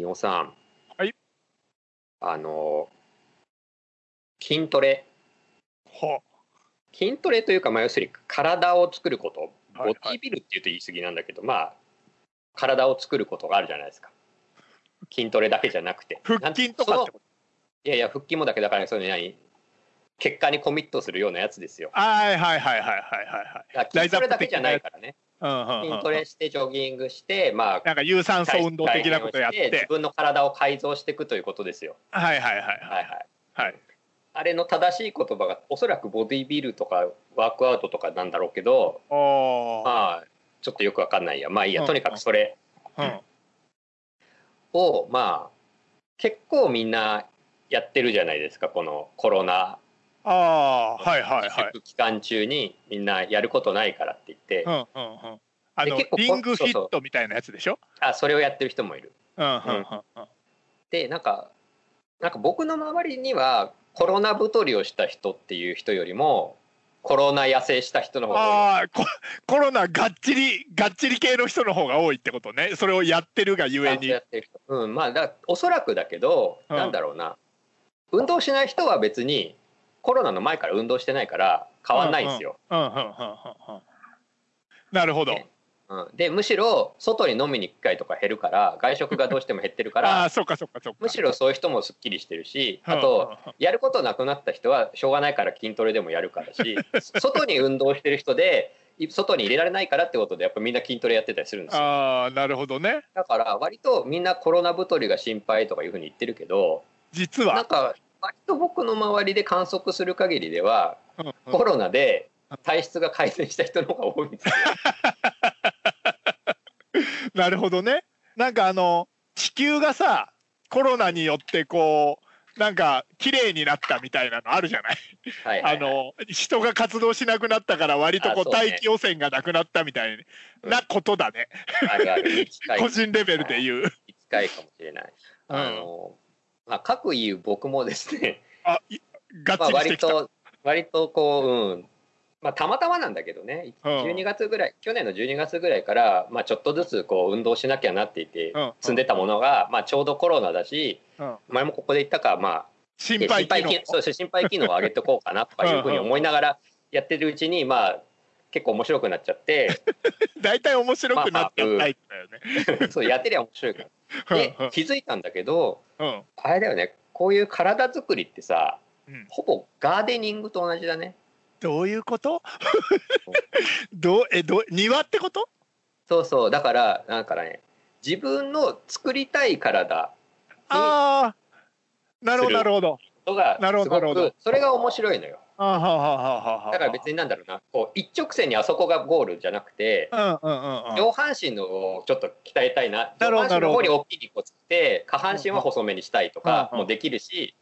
飯尾さん。はい。あの、筋トレ。は筋トレというか、まあ、要するに体を作ること。ボはいディービルっていうと言い過ぎなんだけど、まあ、体を作ることがあるじゃないですか。筋トレだけじゃなくて。腹筋とかってなんこといやいや、腹筋もだけだから、その何？結果にコミットするようなやつですよ。はいはいはいはいはいはいはい。だから筋トレだけじゃないからね。筋トレして、ジョギングして、まあ、なんか有酸素運動的なことやって自て。分の体を改造していくということですよ。はいはいはいはいはいはい。はい。あれの正しい言葉がおそらくボディビルとかワークアウトとかなんだろうけど、おーまあちょっとよくわかんないや。まあいいや。うんとにかくそれうんをまあ結構みんなやってるじゃないですか。このコロナああはいはいはい。期間中にみんなやることないからって言ってう、んうんうん。あので結構リングフィットみたいなやつでしょ？あそれをやってる人もいる。うんうんうんうん。でなんかなんか僕の周りにはコロナ太りをした人っていう人よりもコロナ痩せした人の方が多いああココロナがっちりがっちり系の人の方が多いってことね。それをやってるがゆえにや。ってる人うんまあだおそらくだけど、うんなんだろうな運動しない人は別にコロナの前から運動してないから変わんないんですよ。うんうんうんうんうん。なるほど。ねうん、でむしろ外に飲みに行く機会とか減るから外食がどうしても減ってるか あらあそっかそっかそっか。むしろそういう人もすっきりしてるしあうんとやることなくなった人はしょうがないから筋トレでもやるからし 外に運動してる人でい外に入れられないからってことでやっぱみんな筋トレやってたりするんですよ。ああなるほどね。だから割とみんなコロナ太りが心配とかいうふうに言ってるけど実は。なんか割と僕の周りで観測する限りではうんうんコロナで体質が改善した人の方が多いんですよ。なるほどね。なんかあの地球がさコロナによってこうなんか綺麗になったみたいなのあるじゃない？はいはいはいあの人が活動しなくなったから割とこう大気汚染がなくなったみたいうんなことだね。あるあるに近い 個人レベルで言う。近いかもしれない。うんあのまあ、各言う僕もですね、あいがっまあ。割と割とこう、うんまあ、たまたまなんだけどねうん12月ぐらい去年の12月ぐらいから、まあ、ちょっとずつこう運動しなきゃなっていてうん積んでたものが、まあ、ちょうどコロナだしうん前もここで言ったか、まあ、心配機能。機そう心肺機能を上げておこうかなとかいうふうに思いながらやってるうちに、まあ、結構面白くなっちゃって 大体面白くなっちゃうタイプだよね。そうやってりゃ面白いから。でうん気づいたんだけどうんあれだよねこういう体作りってさうんほぼガーデニングと同じだね。どういうこと？どうえどう庭ってこと？そうそうだからだからね自分の作りたい体ああなるほどなるほど。なるほどそれが面白いのよ。だから別になんだろうな。こう一直線にあそこがゴールじゃなくて。上半身のをちょっと鍛えたいな。上半身の方に大きい肉をつけて下半身は細めにしたいとかもできるし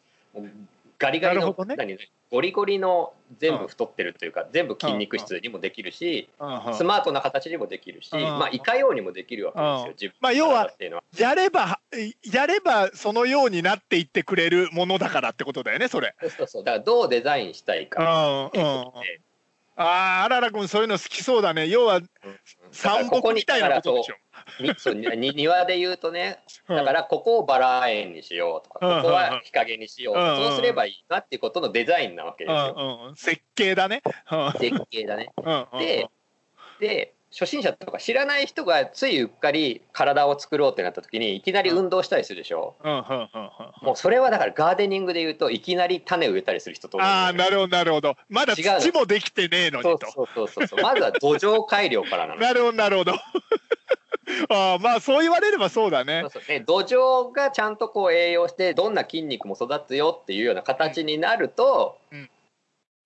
ガリガリのね何ゴリゴリの全部太ってるというか全部筋肉質にもできるしスマートな形にもできるしうん。まあいかようにもできるわけですうん。よ自分まあ要は。やればやればそのようになっていってくれるものだからってことだよねそれ。そうそうだからどうデザインしたいうん。かうん。あああらら君そういうの好きそうだね。要は三木みたいなことでしょ。にそう庭で言うとねうんだからここをバラ園にしようとかうんここは日陰にしよううんそうすればいいなっていうことのデザインなわけですよ設計だね。うん設計だね。でで初心者とか知らない人がついうっかり体を作ろうってなった時にいきなり運動したりするでしょ？うんうんうんうんもうそれはだからガーデニングで言うといきなり種植えたりする人とああなるほどなるほど。まだ土もできてねえのにと。そうそうそうそうそうまずは土壌改良からなのなるほどなるほど。ああまあそう言われればそうだねそう。そうで土壌がちゃんとこう栄養してどんな筋肉も育つよっていうような形になると、うん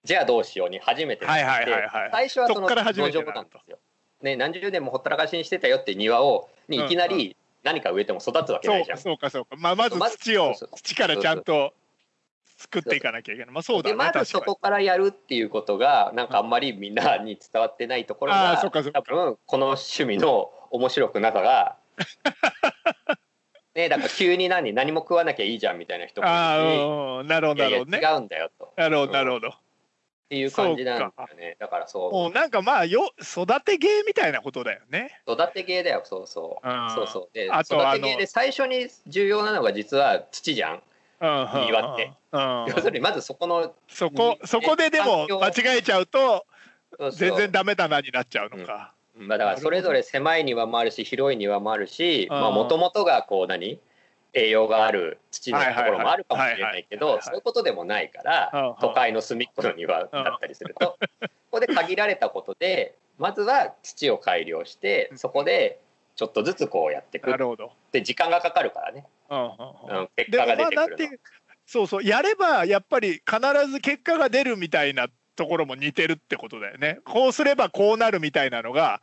じゃあどうしように初めてはいはいはいはい最初はその土壌なるとなんですよ。ね、何十年もほったらかしにしてたよって庭をにいきなり何か植えても育つわけそないうじゃん。かそうかそうか。まあまず土を土からちゃんと作っていかなきゃいけない。まあそうだねでまずそこからやるっていうことがなんかあんまりみんなに伝わってないところあがーそっかそっか多分この趣味の面白く なさがねだから急に何何も食わなきゃいいじゃんみたいな人に。もいるしなるほどね。違うんだよと。なるほどなるほど。ていう感じなんだよね。だからそう。なんかまあよ育て芸みたいなことだよね。育て芸だよそうそう。うん。そうそう。であと育て芸で最初に重要なのが実は土じゃん。うん庭ってうん。要するにまずそこのそこそこででも間違えちゃうと全然ダメだなになっちゃうのか。まあ、だからそれぞれ狭い庭もあるし広い庭もあるしうん。もともとがこう何？栄養がある土のところもあるかもしれないけどそういうことでもないから都会の隅っこの庭だったりするとここで限られたことでまずは土を改良してそこでちょっとずつこうやっていくっなるほど。て時間がかかるからね、結果が出てくるの。そうそうやればやっぱり必ず結果が出るみたいなところも似てるってことだよね。こうすればこうなるみたいなのが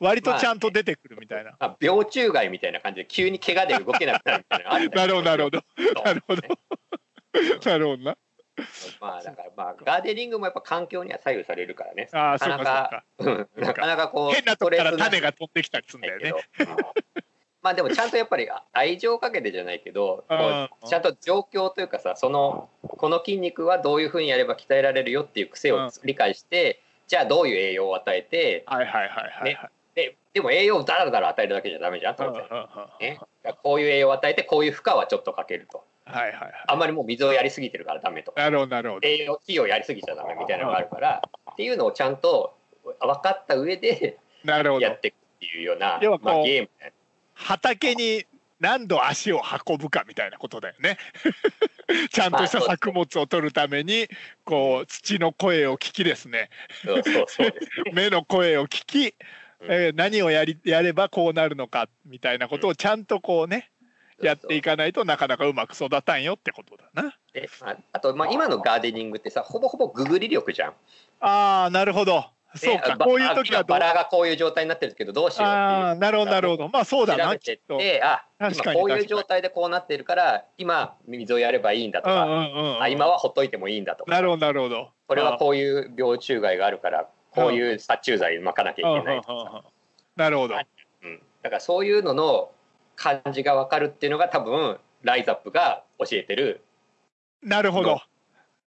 割とちゃんと出てくるみたいな。まあ、病虫害みたいな感じで急に怪我で動けなくなるみたいななけるほどなるほどなるほどなるほどな。まあだからまあガーデニングもやっぱ環境には左右されるからね。ああそうかそうなかなかなかこう変なとこから種が飛んできたりするんだよね。まあでもちゃんとやっぱり愛情をかけてじゃないけど、ちゃんと状況というかさ、そのこの筋肉はどういうふうにやれば鍛えられるよっていう癖を理解して、じゃあどういう栄養を与えて、はいはいはいはいはい。ででも栄養をだらだら与えるだけじゃダメじゃん当然。ね、こういう栄養を与えてこういう負荷はちょっとかけると。はいはいはい。あんまりもう水をやりすぎてるからダメとか。なるほどなるほど。栄養費をやりすぎちゃダメみたいなのがあるからっていうのをちゃんと分かった上でなるほどやっ。ていくっていうような要まあ、ゲーム畑に何度足を運ぶかみたいなことだよね。ちゃんとした作物を取るためにこう土の声を聞きですねそうそうそうですね 目の声を聞き、何をやりやればこうなるのかみたいなことをちゃんとこうねやっていかないとなかなかうまく育たんよってことだな。でまあ、あと、まあ、今のガーデニングってさほぼほぼググり力じゃん。ああなるほど。そうか。でこういう時はバラがこういう状態になってるけどどうしようっていう。ああなるほどなるほど。まあそうだ調べてっなきっと。てあ今こういう状態でこうなってるから今水をやればいいんだとか、うんうんうんうん。あ今はほっといてもいいんだとか。なるほどなるほど。これはこういう病虫害があるからこういう殺虫剤まかなきゃいけないとかなるほど。うん、だからそういうのの感じが分かるっていうのが多分ライザップが教えてるなるほど。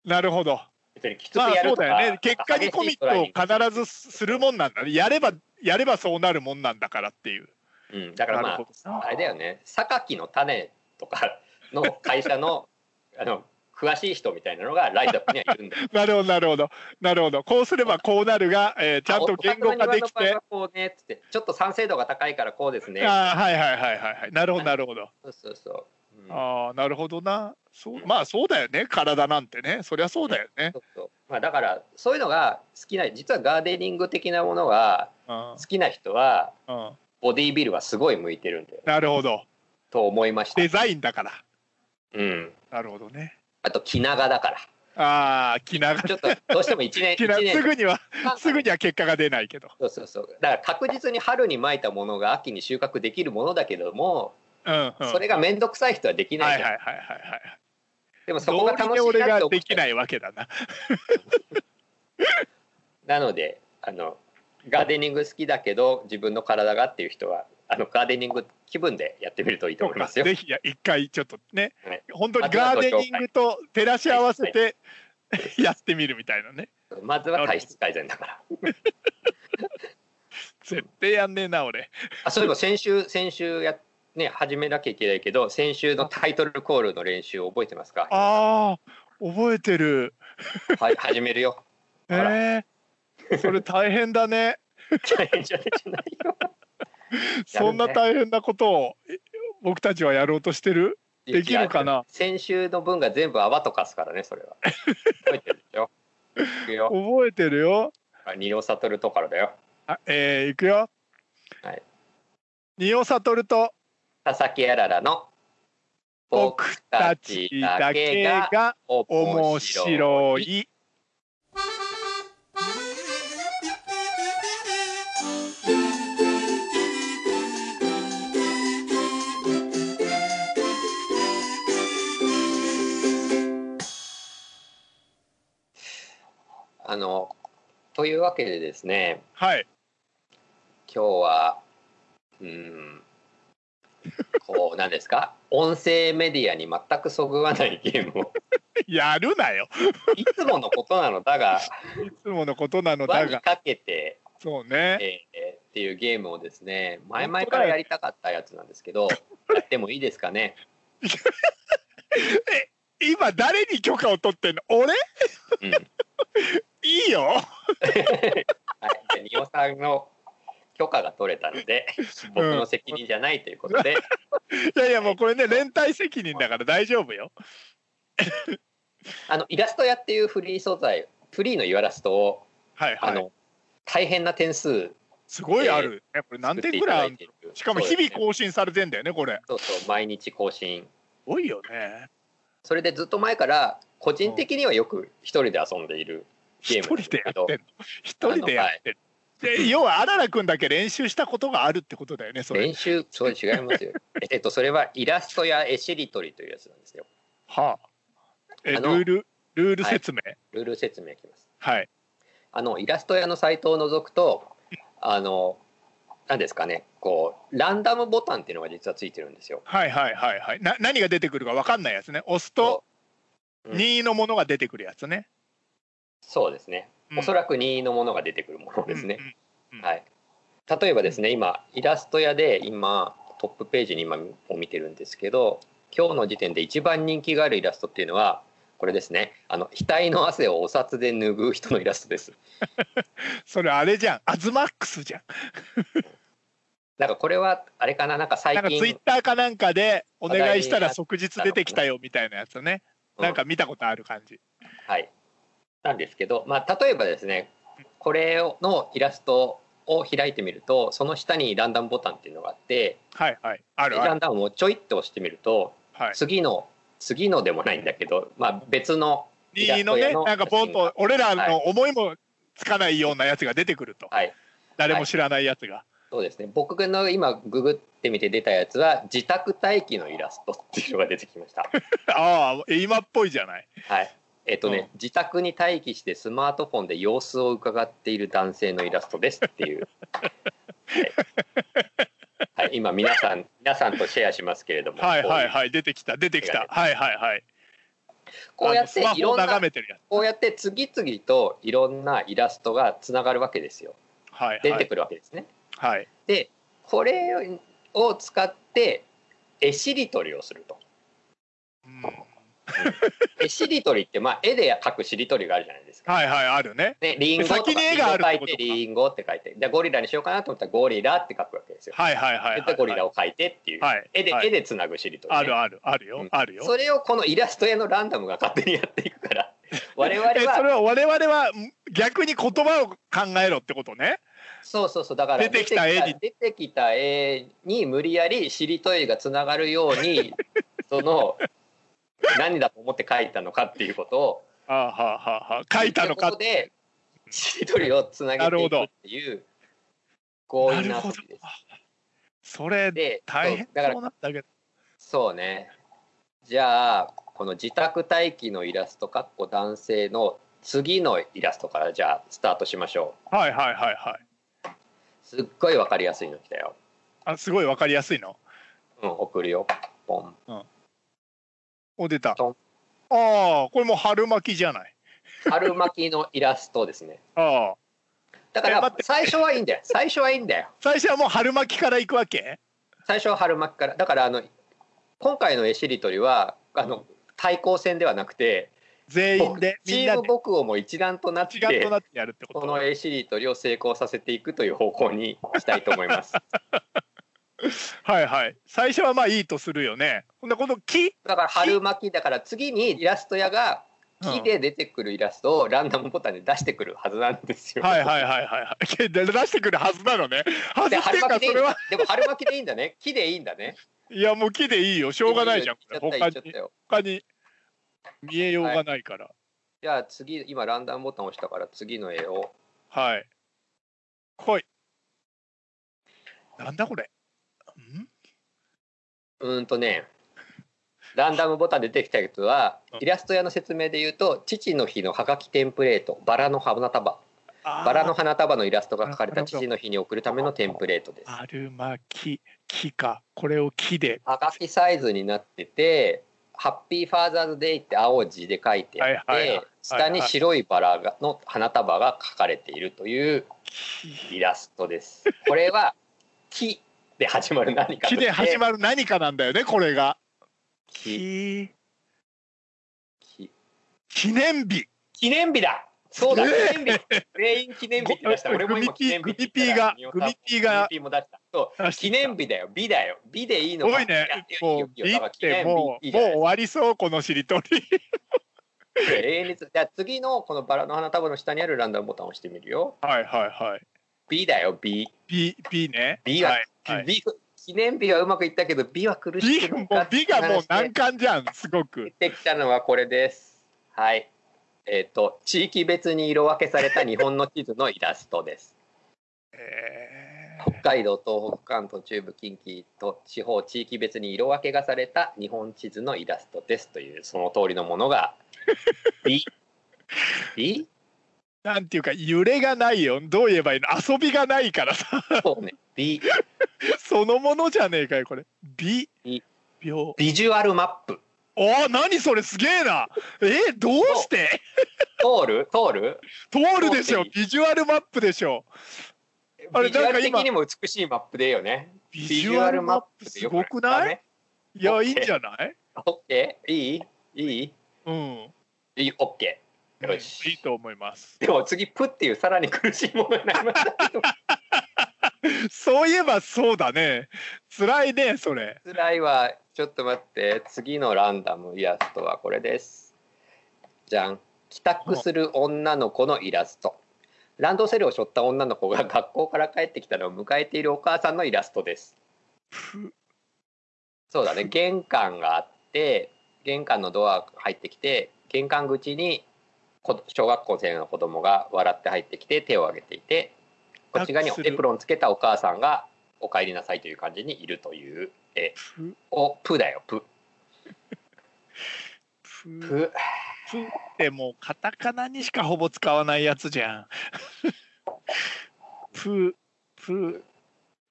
なるほど。別にきつくまあやるとか、そうだよね。結果にコミットを必ずするもんなんだね。やればやればそうなるもんなんだからっていう。ず、うん、だからまああれだよね榊の種とかの会社の あの詳しい人みたいなのがライザップにはいるんだ よ。なるほどなるほどなるほど。こうすればこうなるが、えーちゃんと言語化できて。こうねっつってちょっと酸性度が高いからこうですね。あーはいはいはいはいはい。なるほどなるほど。そうそうそう。うんああなるほどな。そううんまあそうだよね。体なんてね。そりゃそうだよね。そうそうまあ、だからそういうのが好きな実はガーデニング的なものがうん好きな人はうん。ボディービルはすごい向いてるんだよなるほど。と思いましたデ。ザインだから。うん。なるほどね。あと気長だから。ああ気長ちょっとどうしても1年 気長一年すぐにはすぐには結果が出ないけど。そうそうそうだから確実に春にまいたものが秋に収穫できるものだけども、うんうん。それが面倒くさい人はできなじゃん、はいいはいはいはいはい。でもそこが楽しいなって思ってができないわけだな。なのであのガーデニング好きだけど自分の体がっていう人はあのガーデニング気分でやってみるといいと思いますよ。ぜひ一回ちょっとね、はい本当にガーデニングと照らし合わせて やってみるみたいなね。まずは体質改善だから。絶対やんねえな俺。あそういえば先週先週やね始めなきゃいけないけど先週のタイトルコールの練習覚えてますか？ああ覚えてる。はい始めるよ。ええそれ大変だね。大変じゃないよ。そんな大変なことをえ僕たちはやろうとしてる？できるかな？先週の分が全部泡とかすからねそれは。覚えてるよ。覚えてるよ。二尾悟とからだよ。あえー、いくよ。はい。仁尾悟と佐々木あららの僕たちだけが面白い。あのというわけでですねはい。今日はうんこう なんですか？音声メディアに全くそぐわないゲームを。やるなよ。いつものことなのだがいつものことなのだが。かけて、そうね。えーっていうゲームをですね前々からやりたかったやつなんですけど やってもいいですかね？今誰に許可を取ってんの？俺？うんはいいいよじゃあさんの許可が取れたので僕の責任じゃないということで、いやいやもうこれね連帯責任だから大丈夫よ。あのイラスト屋っていうフリー素材フリーのイラストをはいはい。あの大変な点数すごいある、ねこれ何点ぐらいしかも日々更新されてんだよねこれ。そうそう毎日更新。多いよね。それでずっと前から個人的にはよく一人で遊んでいるゲ一ーム人でやってんの？一人でやってるで要はあららくんだけ練習したことがあるってことだよねそれ。練習そう違いますよ。えっとそれはイラストや絵しりとりというやつなんですよ。はあ。えルールルール説明？ルール説明いきます。はい。あのイラスト屋のサイトを覗くとあの何ですかね。こうランダムボタンっていうのが実はついてるんですよ。はいはいはいはい。な何が出てくるか分かんないやつね。押すとう。ん。2のものが出てくるやつね、そうですね、うん。おそらく2のものが出てくるものですね、はい。例えばですね今イラスト屋で今トップページに今を見てるんですけど今日の時点で一番人気があるイラストっていうのはこれですね。あの額の汗をお札で拭う人のイラストです。それあれじゃん。アズマックスじゃん。なんかこれはあれかな？なんか最なんかツイッ近ターかなんかでお願いしたら即日出てきたよみたいなやつね。うんなんか見たことある感じ。はいなんですけどまあ例えばですねこれのイラストを開いてみるとその下にランダムボタンっていうのがあってはいはいあるある。ランダムをちょいっと押してみるとはい。次の次のでもないんだけど、まあ、別のイラ2スト屋ののねなんかポンと俺らはの思いもつかないようなやつが出てくると。はい。誰も知らないやつが。そうですね。僕の今ググってみて出たやつは自宅待機のイラストっていうのが出てきました。ああ今っぽいじゃない。はいえっとね、うん。自宅に待機してスマートフォンで様子を伺っている男性のイラストですっていう、はい。はい、今皆さん皆さんとシェアしますけれども。はいはいこはい出てきた出てきた。はい。はいはいこうやっていろんなこうやって次々といろんなイラストがつながるわけですよ。はいはい。出てくるわけですね。はい。でこれを使って絵しりとりをすると。うん絵しりとりってまあ絵で描くしりとりがあるじゃないですか。はいはいあるね。ね、リンゴとかリンゴことか。描いてリンゴって書いてじゃあゴリラにしようかなと思ったらゴリラって書くわけですよ。はいはいはいはいでゴリラを描いてっていう、はい。絵で、はい。絵でつなぐしりとり、ね、あるあるあるよ。うん。あるよ。それをこのイラスト屋のランダムが勝手にやっていくから。我々えそはれは我々はん逆に言葉を考えろってことね。そうそうそう。だから出てきた絵に。出てきた絵に無理やりしりとりがつながるように その 何だと思って書いたのかっていうことを。ああはあはあはあ書いたのかでしりとりをつなげていくっていう強引な遊びです。それで大変そうだからそうなんだけど。そうね。じゃあこの自宅待機のイラストかっこ男性の次のイラストからじゃあスタートしましょはいはいはいはい。うすっごいわかりやすいの来たよ。あすごいわかりやすいの？うん送るよ。ポン。お出たああこれもう春巻きじゃない春巻きのイラストですね。ああだから最初はいいんだよ。最初はいいんだよ。最初はもう春巻きから行くわけ？最初は春巻きから。だからあの今回の絵しりとりはあの対抗戦ではなくて全員僕でチーム僕をも一団となってとなってやるってことこの絵しりとりを成功させていくという方向にしたいと思います。はいはい。最初はまあいいとするよね。ほんでこの木？だから春巻きだから次にイラスト屋が木で出てくるイラストをランダムボタンで出してくるはずなんですよ。はいはいはいはいはい。で 出してくるはずなのね。はずでってかそれは。でも春巻きでいいんだね。木でいいんだね。いやもう木でいいよ。しょうがないじゃん。他に。他に見えようがないから。じゃあ次今ランダムボタン押したから次の絵を。はい。来い。なんだこれ？んうーんとねランダムボタンで出てきたやつはうん。イラスト屋の説明で言うと父の日のハガキテンプレートバラの花束。バラの花束のイラストが描かれた父の日に送るためのテンプレートです。春巻き木か。これを木で。はがきサイズになってて、ハッピーファーザーズデイって青字で書いてあって、はいはいはい下に白いバラがの花束が描かれているという木。イラストです。これは木で始まる何かと木で始まる何かなんだよねこれが。木。記念日。記念日だ。そうだ、ええ。記念日。全員記念日って出した。ご俺も今記念日グミピーがらグミピーがグミピーも出した。そう、記念日だよ、美だよ。美でいいのか。すごいねもう美ってもうもう終わりそうこのしりとり。永遠につじゃあ次のこのバラの花束の下にあるランダムボタンを押してみるよ。はいはいはい。B だよ B。B, B ね。B は、はい記念日はうまくいったけど B は苦しう B がもう難関じゃんすごく出てきたのはこれです。はい。えっ、と地域別に色分けされた日本の地図のイラストです。え北海道、東北、関東、中部、近畿と地方地域別に色分けがされた日本地図のイラストですというその通りのものが B。B? ー？なんていうか揺れがないよどう言えばいいの？遊びがないからさそうね。B。そのものじゃねえかよこれ。B 秒ビジュアルマップ。おー何それすげえな。えどうして？通る？通る？通るでしょビジュアルマップでしょ。あれビジュアル的なんか今にも美しいマップでいいよね。ビジュアルマップすごくない？いやいいんじゃない？オッケー。いい？いい？うん。いい？オッケー。よし。いいと思います。でも次、プっていうさらに苦しいものになりました。そういえばそうだね辛いねそれ辛いわ。ちょっと待って。次のランダムイラストはこれです。じゃん。帰宅する女の子のイラスト。ランドセルを背負った女の子が学校から帰ってきたのを迎えているお母さんのイラストです。そうだね。玄関があって、玄関のドアが入ってきて、玄関口にこ小学校生の子供が笑って入ってきて手を挙げていて、こっち側にエプロンつけたお母さんがお帰りなさいという感じにいるという絵。ふお、プだよ、プ。ふプ。ふってもうカタカナにしかほぼ使わないやつじゃん。ふふ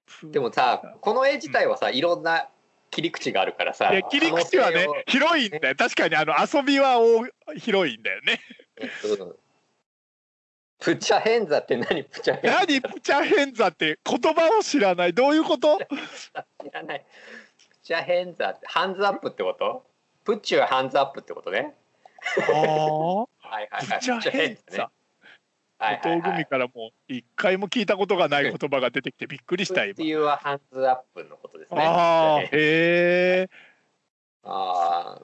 ふでもさ、この絵自体はさ、いろんな切り口があるからさいや、切り口はね広いんだよ。確かにあの遊びは大広いんだよね。うんプチャヘンザって何？プチャヘンザ。何？プチャヘンザって言葉を知らない。どういうこと？知らない。プチャヘンザってハンズアップってこと？プチューハンズアップってことね。あはいはいはい。あプチャヘンザね。はいはいはい。後組からもう一回も聞いたことがない言葉が出てきてびっくりしたプチ今ューはハンズアップのことですね。ああへえあ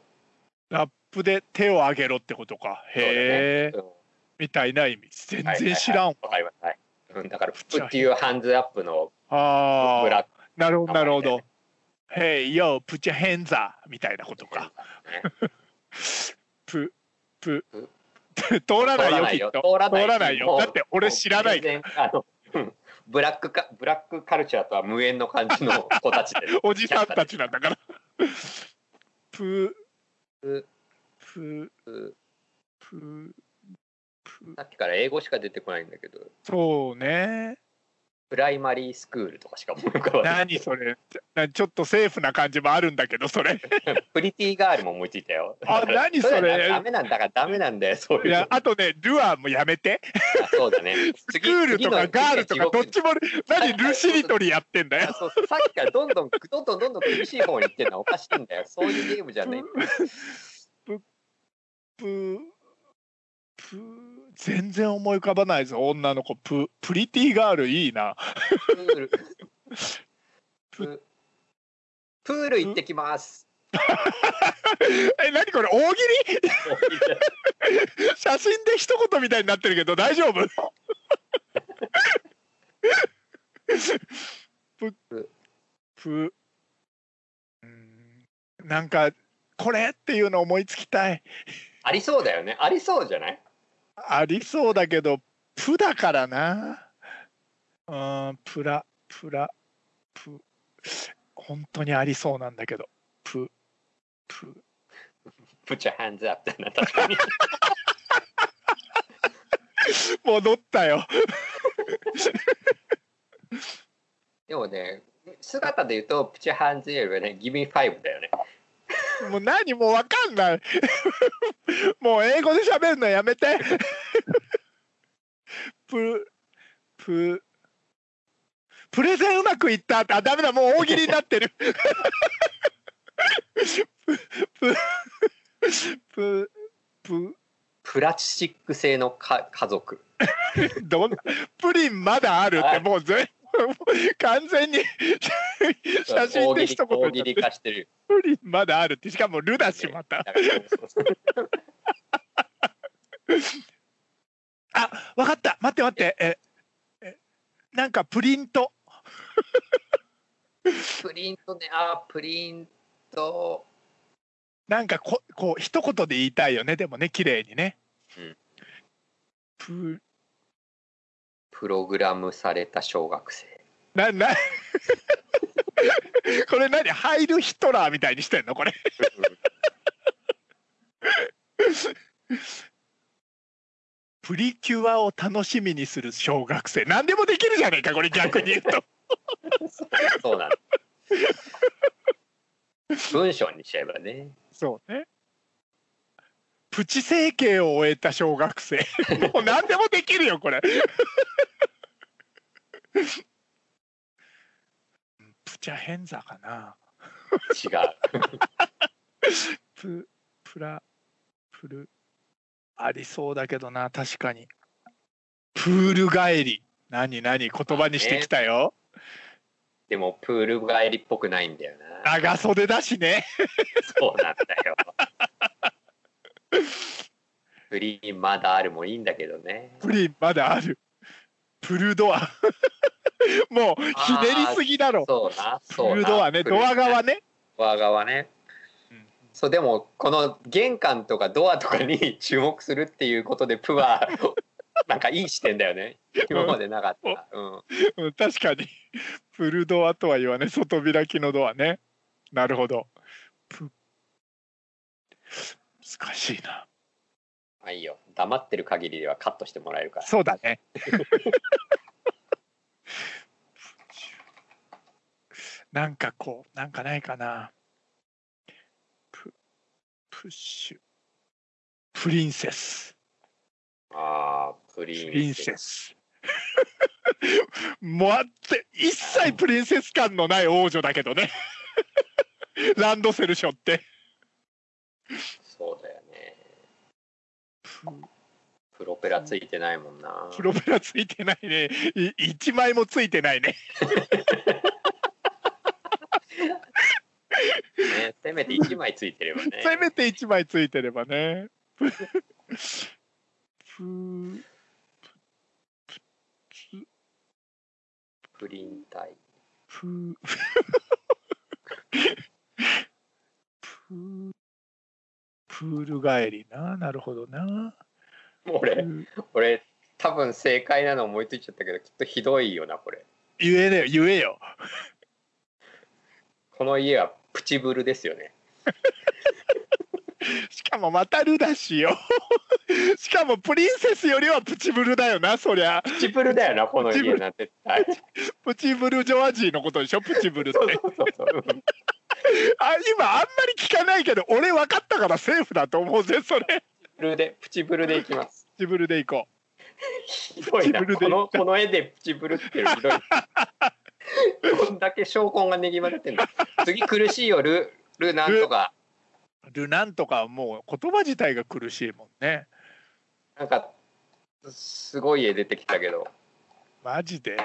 ラップで手を挙げろってことか。ー、へえみたいな意味。全うん然知らんわ。わかります。はい。うん、だからプチャヘンチューハンズアップのああブラックなるほどなるほど。名前だよね。Hey yo プチャヘンザみたいなことか。ね。プププ通らないよきっと。通らないよ。だって俺知らない全然あのうん。ブラックかブラックカルチャーとは無縁の感じの 子たちで。おじさんたちなんだから。ププププププさっきから英語しか出てこないんだけど。そうね。プライマリースクールとかしか思い浮かばない。何それ。なちょっとセーフな感じもあるんだけどそれ。pretty girl も思いついたよ。あ何それ。ういうのはダメなんだからダメなんだよそういう。のいやあとねルアーもやめて。あそうだね。スクールとかガールとかどっちも何ルシリトリやってんだよ。あ。そうさっきからどんどんどんどんどんどん苦しい方に行ってるの。はおかしいんだよ。そういうゲームじゃないプププ全然思い浮かばないぞ。女の子プ pretty girl いいな。プール。ププール行ってきます。え何これ？大喜利？写真で一言みたいになってるけど大丈夫？プププうん。なんかこれ？っていうの思いつきたい。ありそうだよね。ありそうじゃない？ありそうだけどプだからな。うんプラプラプ。本当にありそうなんだけど。ププ。プチャハンズアップだな確かに。戻ったよ。でもね姿で言うとプチハンズエルはねギミファイブだよねもう何もうわかんない。もう英語で喋るのやめて。プ、プ、プレゼンうまくいったって、あ、ダメだ、もう大喜利になってる。プ、プ、プ、プラスチック製のか家族どんな、プリンまだあるって、もう全 完全に写真で一言大喜利化してるプリンまだあるって、しかもルだし、また。あ、わかった。待って待って。え、えなんかプリント。プリントねあプリントなんかここう一言で言いたいよね。でもね、綺麗にね。うんププログラムされた小学生なな これ何？ハイルヒトラーみたいにしてんの？これ。プリキュアを楽しみにする小学生。何でもできるじゃねえか、これ逆に言うと。そうなの文章にしちゃえばねそうね。プチ整形を終えた小学生。もう何でもできるよ、これ。プチャヘンザかな。違うプ、プラ、プル、ありそうだけどな、確かに。プール帰り。何何言葉にしてきたよ。でもプール帰りっぽくないんだよな長袖だしね。そうなんだよ プリンまだあるもいいんだけどねプリンまだある。プルドア。もうひねりすぎだろ。そうなそうなプルドアね、ドア側ね。ドア側ねそうでもこの玄関とかドアとかに 注目するっていうことでプはなんかいい視点だよね今までなかった、うん、うん確かに。プルドアとは言わね、外開きのドアね。なるほど。プ難しいな。まあいいよ黙ってる限りではカットしてもらえるからそうだね。なんかこう、なんかないかな。プ、プッシュ。プリンセス。あープリンプリンセス。もうあって、一切プリンセス感のない王女だけどね。ランドセルショって。そうだよね。ププロペラついてないもんな。プロペラついてないね。い一枚もついてないね。ねせめて1枚ついてればね。せめて一枚ついてればね。ププププリン体プププール帰りな。なるほどな。俺俺多分正解なの思いついちゃったけどきっとひどいよなこれ言えねよ、言えよ。この家はプチブルですよね しかもまたルだしよ。しかもプリンセスよりはプチブルだよな、そりゃ。プチブルだよなこの家な絶対プチブルジョワジーのことでしょ、プチブルって。そうそうそうそううんあ今あんまり聞かないけど、俺分かったからセーフだと思うぜ、それ。ブルでプチブルでいきますプチブルでいこひどいなこのこの絵でプチブルってひどいこんだけ証拠がねぎまれてんだ次苦しいよルルなんとかう。ルなんとかはもう言葉自体が苦しいもんね。なんかすごい絵出てきたけどマジで？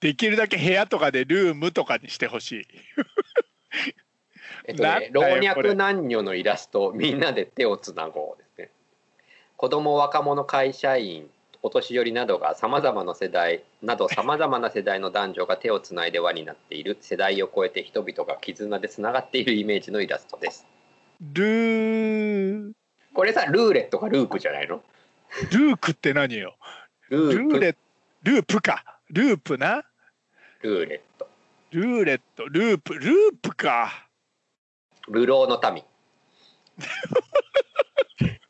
できるだけ部屋とかでルームとかにしてほしい。えっとね老若男女のイラストみんなで手をつなごうですね。子供若者会社員お年寄りなどがさまざまな世代などさまざまな世代の男女が手をつないで輪になっている世代を超えて人々が絆でつながっているイメージのイラストです。ルー、これさルーレットかループじゃないの？ルークって何よ？ループ。ルーレループか。ループな。ルーレットルーレット、ループ、ループか。流浪の民。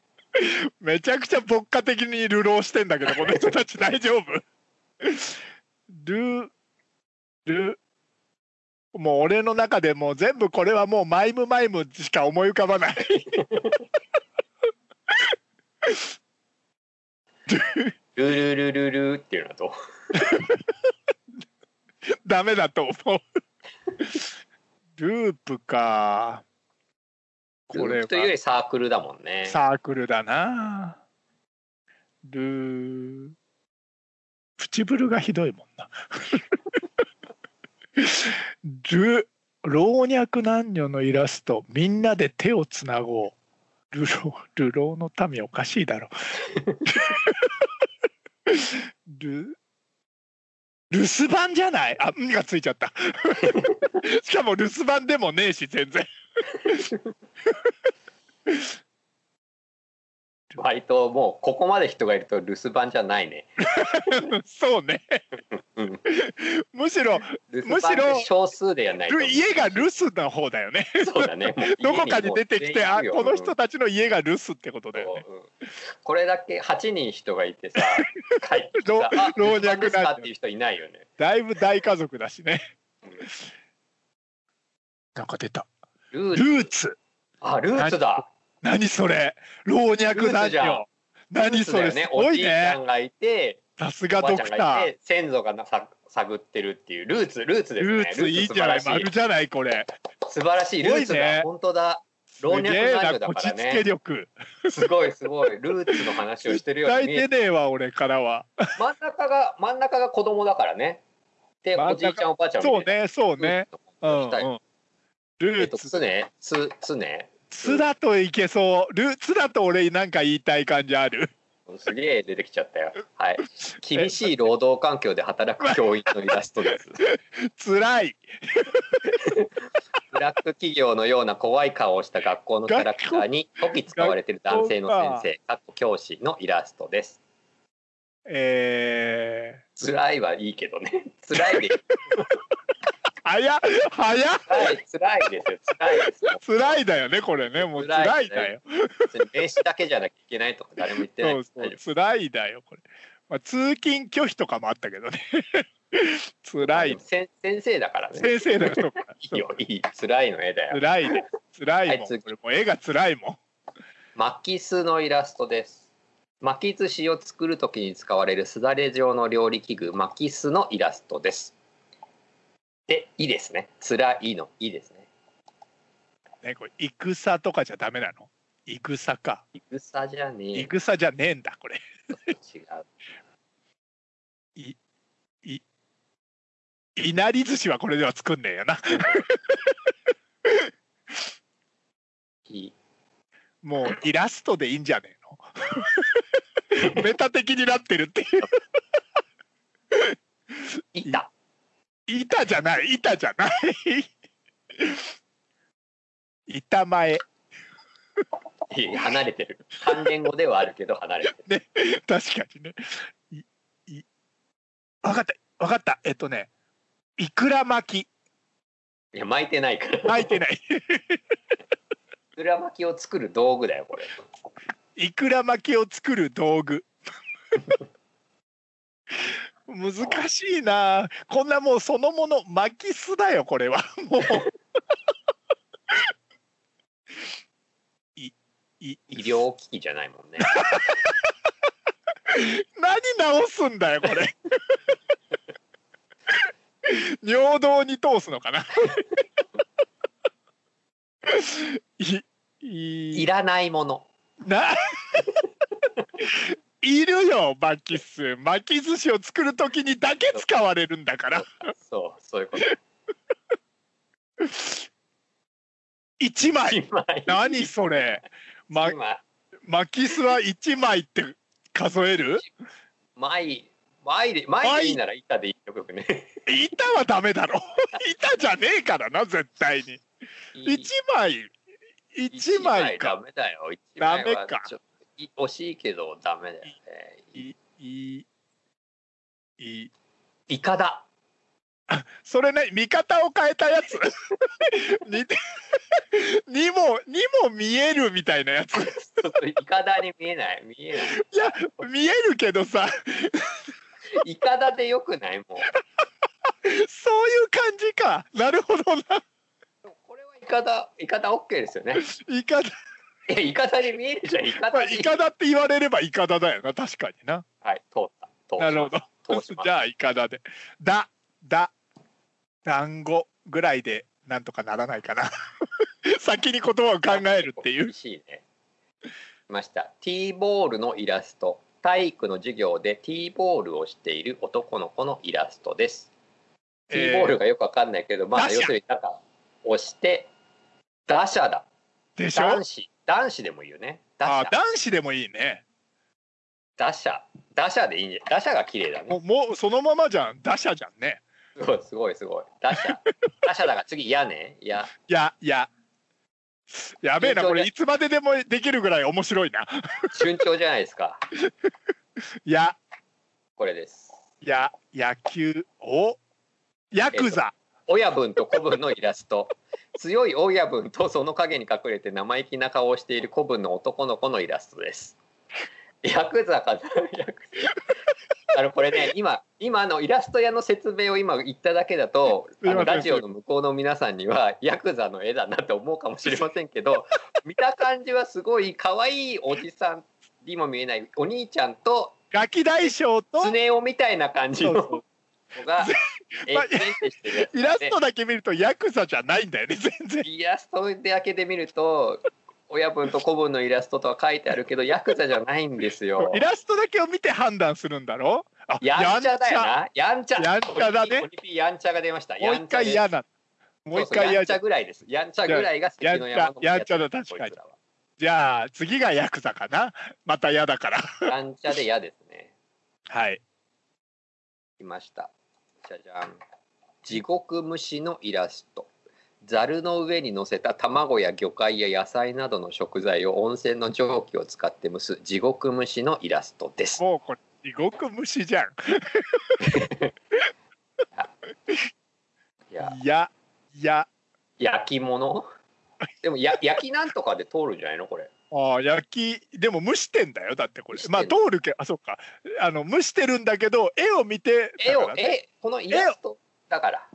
めちゃくちゃ牧歌的に流浪してんだけどこの人たち大丈夫？ルルもう俺の中でもう全部これはもうマイムマイムしか思い浮かばない。ルルルルルっていうのと ダメだと思う。ループか。これというよりサークルだもんね。サークルだな。ルー。プチブルがひどいもんな。ル老若男女のイラストみんなで手をつなごう。流浪流浪の民おかしいだろ。ル留守番じゃない？あ「ん」がついちゃった。しかも留守番でもねえし全然割ともうここまで人がいると留守番じゃないね。そうね。うんむしろ留守番って少数でやんない家が留守な方だよね。そうだね。どこかに出てきてあこの人たちの家が留守ってことだよね。そううん。これだけ8人人がいてさ 老あ老若男女。っていう人いないよね。だいぶ大家族だしね。うん。なんか出た。ルーツ。ルーツ。あルーツだ何それ？老若男女。何それ？すごいおじいちゃねんがいてさすがドクター。先祖がなさ探ってるっていうルーツルーツですね。ルーツい。いじゃない丸じゃないこれ。素晴らしいルーツだ本当だ。老若男女だからね。け力。すごいすごい。ルーツの話をしてるように見え出ねえわ俺からは。真ん中が真ん中が子供だからね。でおじいちゃんおばあちゃんそうねそうね。うんうん。えっとルーツつねつつねつだといけそう。ルつだと俺なんか言いたい感じある？すげえ出てきちゃったよ。はい。厳しい労働環境で働く教員のイラストです。つらい。ブラック企業のような怖い顔をした学校のキャラクターに時々使われている男性の先生かっこ教師のイラストですえー、辛いはいいけどね。辛いです。早っ早っ。辛い辛いですよ辛いですよ。辛いだよねこれね。もう辛いだよ。別に名詞だけじゃなきゃいけないとか誰も言ってない。そうそう辛いだよこれ、まあ、通勤拒否とかもあったけどね。辛い。先生だからね。先生だか。いいよいい。辛いの絵だよ。辛いね。辛いもん、はい次。これもう絵が辛いもん。巻き巣のイラストです巻き寿司を作るときに使われるすだれ状の料理器具巻き巣のイラストです。でいいですね。辛いのいいですね。ねこれ戦とかじゃダメなの？戦か。戦じゃねえ。戦じゃねえんだこれ。違う。いなり寿司はこれでは作んねえよな。いい。もうイラストでいいんじゃねえの？メタ的になってるっていう。板板じゃない。板じゃない。板前いい離れてる。関連語ではあるけど離れてる。確かにね。いい分かった。分かった。えっとね。いくら巻き。いや巻いてないから。巻いてない。裏巻きを作る道具だよこれいくら巻きを作る道具。難しいな。こんなもうそのもの巻きすだよこれは。もう。いい。医療機器じゃないもんね。何直すんだよこれ。尿道に通すのかな。いい。いらないもの。ないるよ巻きす。巻き寿司を作る時にだけ使われるんだから。そうそういうこと。1枚。一枚。何それ、ま巻きすは1枚って数える？枚。枚で枚でいいなら板でいい。よくね。板はダメだろ。板じゃねえからな絶対に。1枚。1枚ダかメだよ。一枚かい惜しいけどダメだよね。いいいイカだ。それね見方を変えたやつ。ににもにも見えるみたいなやつ。ちょっとイカダに見えない。見えない。いや見えるけどさ。イカダでよくない？もう。そういう感じか。なるほどな。これはイカダイカダ OK ですよね。イカダ、えイカダに見えるじゃんイカ まあ、ダに。イカダって言われればイカダだよな確かにな。はい通った。通なるほど。通します。じゃあイカダで。だだ団子ぐらいでなんとかならないかな。先に言葉を考えるっていう。厳しいね。来ました。T ボールのイラスト。体育の授業で T ボールをしている男の子のイラストです。えー。T ボールがよくわかんないけど、まあ要するになんか押して打者だ。でしょ？男子男子でもいいよね。打あ者。男子でもいいね。打者。打者でいいんじゃ打者が綺麗だね。もうもうそのままじゃん。打者じゃんね。すごいすごいすごい。打者。打者だから次嫌ね。いやいやいや。やべえなこれいつまででもできるぐらい面白いな。順調じゃないですか。い や。これです。いや野球おヤクザ、親分と子分のイラスト。強い親分とその影に隠れて生意気な顔をしている子分の男の子のイラストです。ヤクザかな？あのこれね今今のイラスト屋の説明を今言っただけだとあのラジオの向こうの皆さんにはヤクザの絵だなって思うかもしれませんけど見た感じはすごい可愛いおじさんにも見えないお兄ちゃんとガキ大将と？スネ夫みたいな感じのそうそう。子がえまあイラストだけ見るとヤクザじゃないんだよね 全然イラストだけで見ると親分と子分のイラストとは書いてあるけどヤクザじゃないんですよ イ。ラストだけを見て判断するんだろ？あやんちゃだよな。やんちゃ。やんちゃだねやんちゃが出ました。もう一回や嫌なもう一回やんちゃぐらいです。やんちゃぐらいが関の山のやんちゃだ確かにじゃあ次がヤクザかな？また嫌だからやんちゃで嫌ですね。はい来ました。じゃじゃん。地獄虫のイラスト。ざるの上に乗せた卵や魚介や野菜などの食材を温泉の蒸気を使って蒸す地獄虫のイラストです。もうこれ地獄虫じゃんいや、いやいや焼き物？でもや焼きなんとかで通るんじゃないの？これ。ああ焼きでも蒸してんだよだってこれ。まあ通るけあそっか。あの蒸してるんだけど絵を見て絵を絵このイラストだから。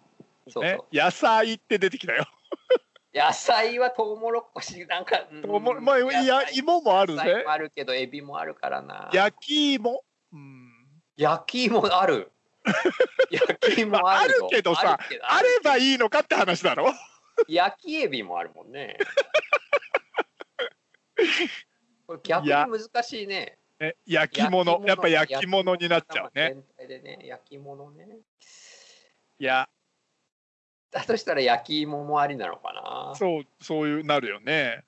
そうねそう。野菜って出てきたよ。野菜はトウモロコシなんか、うん。ともまあいや芋もあるぜ。野菜もあるけどエビもあるからな。焼き芋？うん。焼き芋ある。焼き芋まああるあるよけど。さあればるいいのかって話だろ。焼きエビもあるもんね。これ逆に難しいね。ね焼き物やっぱ焼き物になっちゃうね全体でね焼き物ね。いやだとしたら焼き芋もありなのかな。そうそういうなるよね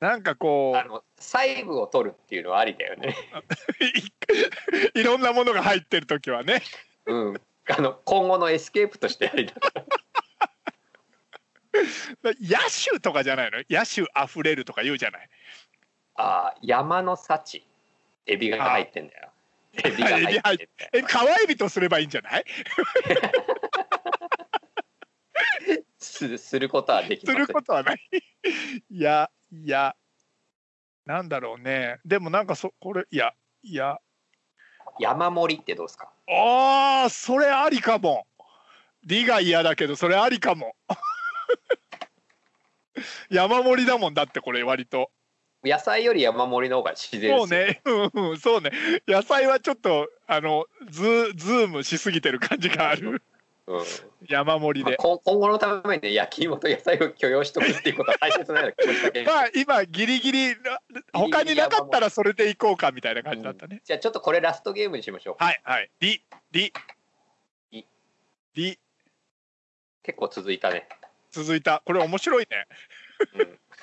なんかこあの細部を取るっていうのはありだよね。う いろんなものが入ってる時はねうん。あの今後のエスケープとしてありだから。野手とかじゃないの？野手あふれるとか言うじゃない？ああ、山の幸。エビが入ってんだよ。エビが入って。え川エビとすればいいんじゃない？すすることはできす。ることはない。いやいやなんだろうね。でもなんかそこれいやいや。山盛りってどうですか？あーそれありかも。理が嫌だけどそれありかも 山盛りだもんだってこれ割と。野菜より山盛りの方が自然そうね。うんうん。そうね。野菜はちょっとあのズーズームしすぎてる感じがある。うん。山盛りで。まあこ今後のためにね焼き芋と野菜を許容しとくっていうことは大切なの気持ちだけ まあ今ギリギリな他になかったらそれでいこうかみたいな感じだったね、じゃあちょっとこれラストゲームにしましょう。はいはい。リリ。リ。リ。結構続いたね、続いた。これ面白いね。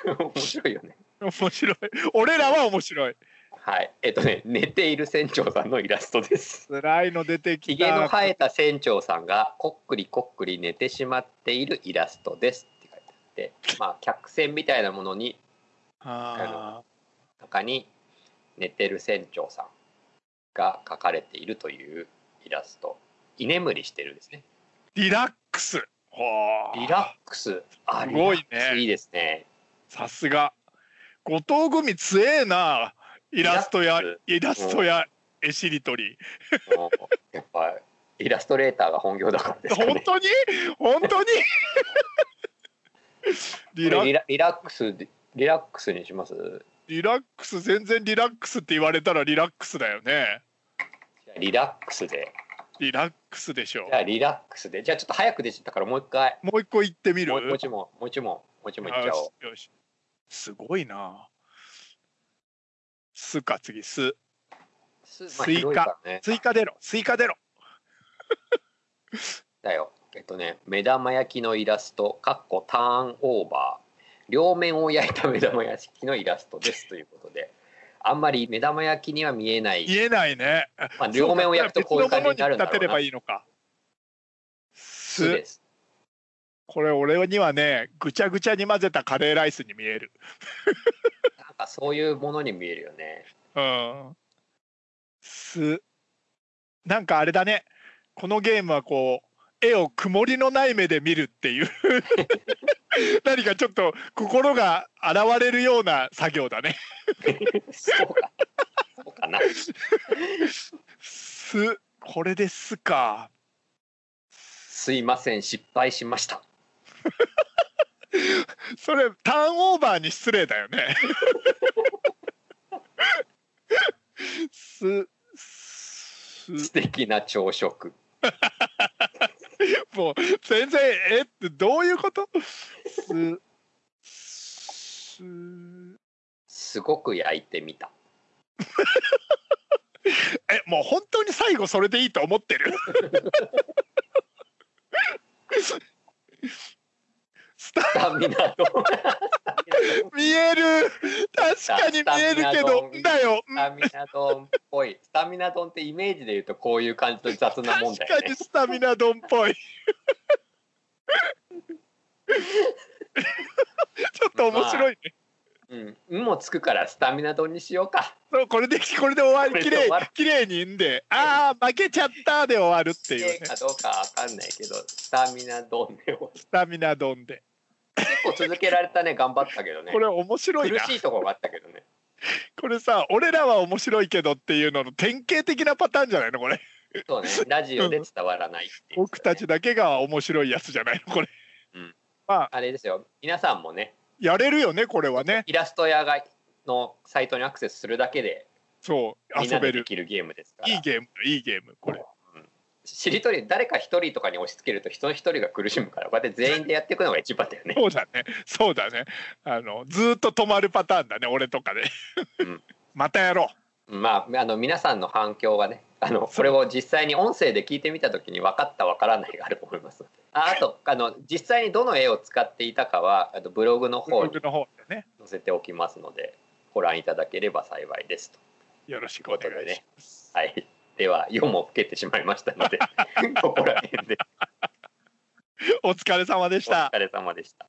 うん、面白いよね。面白い。俺らは面白い。はい。えっとね寝ている船長さんのイラストです。辛いの出てきひげのた生えた船長さんがこっくりこっくり寝てしまっているイラストです。って書いてあって。まあ客船みたいなものにあ中に寝てる船長さんが描かれているというイラスト。居眠りしてるですね。ーリラックス。はあリラックスあす。ごいね。いいですね。さすが。後藤組強えな。イラストやイラストや絵しりとりやっぱイラストレーターが本業だからですかね。本当に？本当に？リラリラックスでリラックスにします？リラックス全然リラックスって言われたらリラックスだよね。リラックスで。リラックスでしょじゃあリラックスで。じゃあちょっと早く出ちゃったからもう一回。もう一個言ってみる？もう一問、もう一問、もう一問いっちゃおう。よしすごいなすか次すすまあスイカ。スイカ出ろスイカ出ろ だよ。えっとね、目玉焼きのイラスト、かっこターンオーバー。両面を焼いた目玉焼きのイラストですということで。あんまり目玉焼きには見えない。言えないね。まあ、両面を焼くとこういう感じになるんだろうな。立てれば。いいのか。す。です。これ俺にはねぐちゃぐちゃに混ぜたカレーライスに見える。なんかそういうものに見えるよね。うん。す。なんかあれだね。このゲームはこう絵を曇りのない目で見るっていう 何かちょっと心が洗われるような作業だねそうか。そうかな。すこれですかすいません、失敗しました。それターンオーバーに失礼だよね すす素敵な朝食。もう全然え？ってどういうこと？すすすごく焼いてみた。えもう本当に最後それでいいと思ってる？スタミナ丼。見える。確かに見えるけどだよ。スタミナ丼っぽい。スタミナ丼ってイメージで言うとこういう感じの雑なもんだよね。確かに。スタミナ丼っぽい。ちょっと面白いね、うん。うんもつくからスタミナ丼にしようか。そうこれでこれで終わり。きれいきれいにんで。ああ負けちゃったで終わるっていうね。ええかどうかわかんないけど、スタミナ丼で終わる。スタミナ丼で続けられたね、頑張ったけどね。こ。れ面白い苦なしいところがあったけどね。これさ俺らは面白いけどっていうのの典型的なパターンじゃないのこれ？そうね、ラジオで伝わらないいう、僕たちだけが面白いやつじゃないのこれ。あ。れですよ、皆さんもね、やれるよねこれはね。イラスト屋がのサイトにアクセスするだけでそう。みんな遊べるでできるゲームですから。いいゲームいいゲームこれしりとり誰か一人とかに押し付けると人一人が苦しむからこうやって全員でやっていくのが一番だよね。そうだね。そうだね。あのずーっと止まるパターンだね俺とかで、うん。またやろまああの皆さんの反響がねあのそれを実際に音声で聞いてみた時に分かった分からないがあると思います。ああとあの実際にどの絵を使っていたかはあのブログの方に載せておきますのでご覧いただければ幸いですと。よろしくお願いします、はい、では夜も更けてしまいましたので ここら辺でお疲れ様でおした疲れ様でした。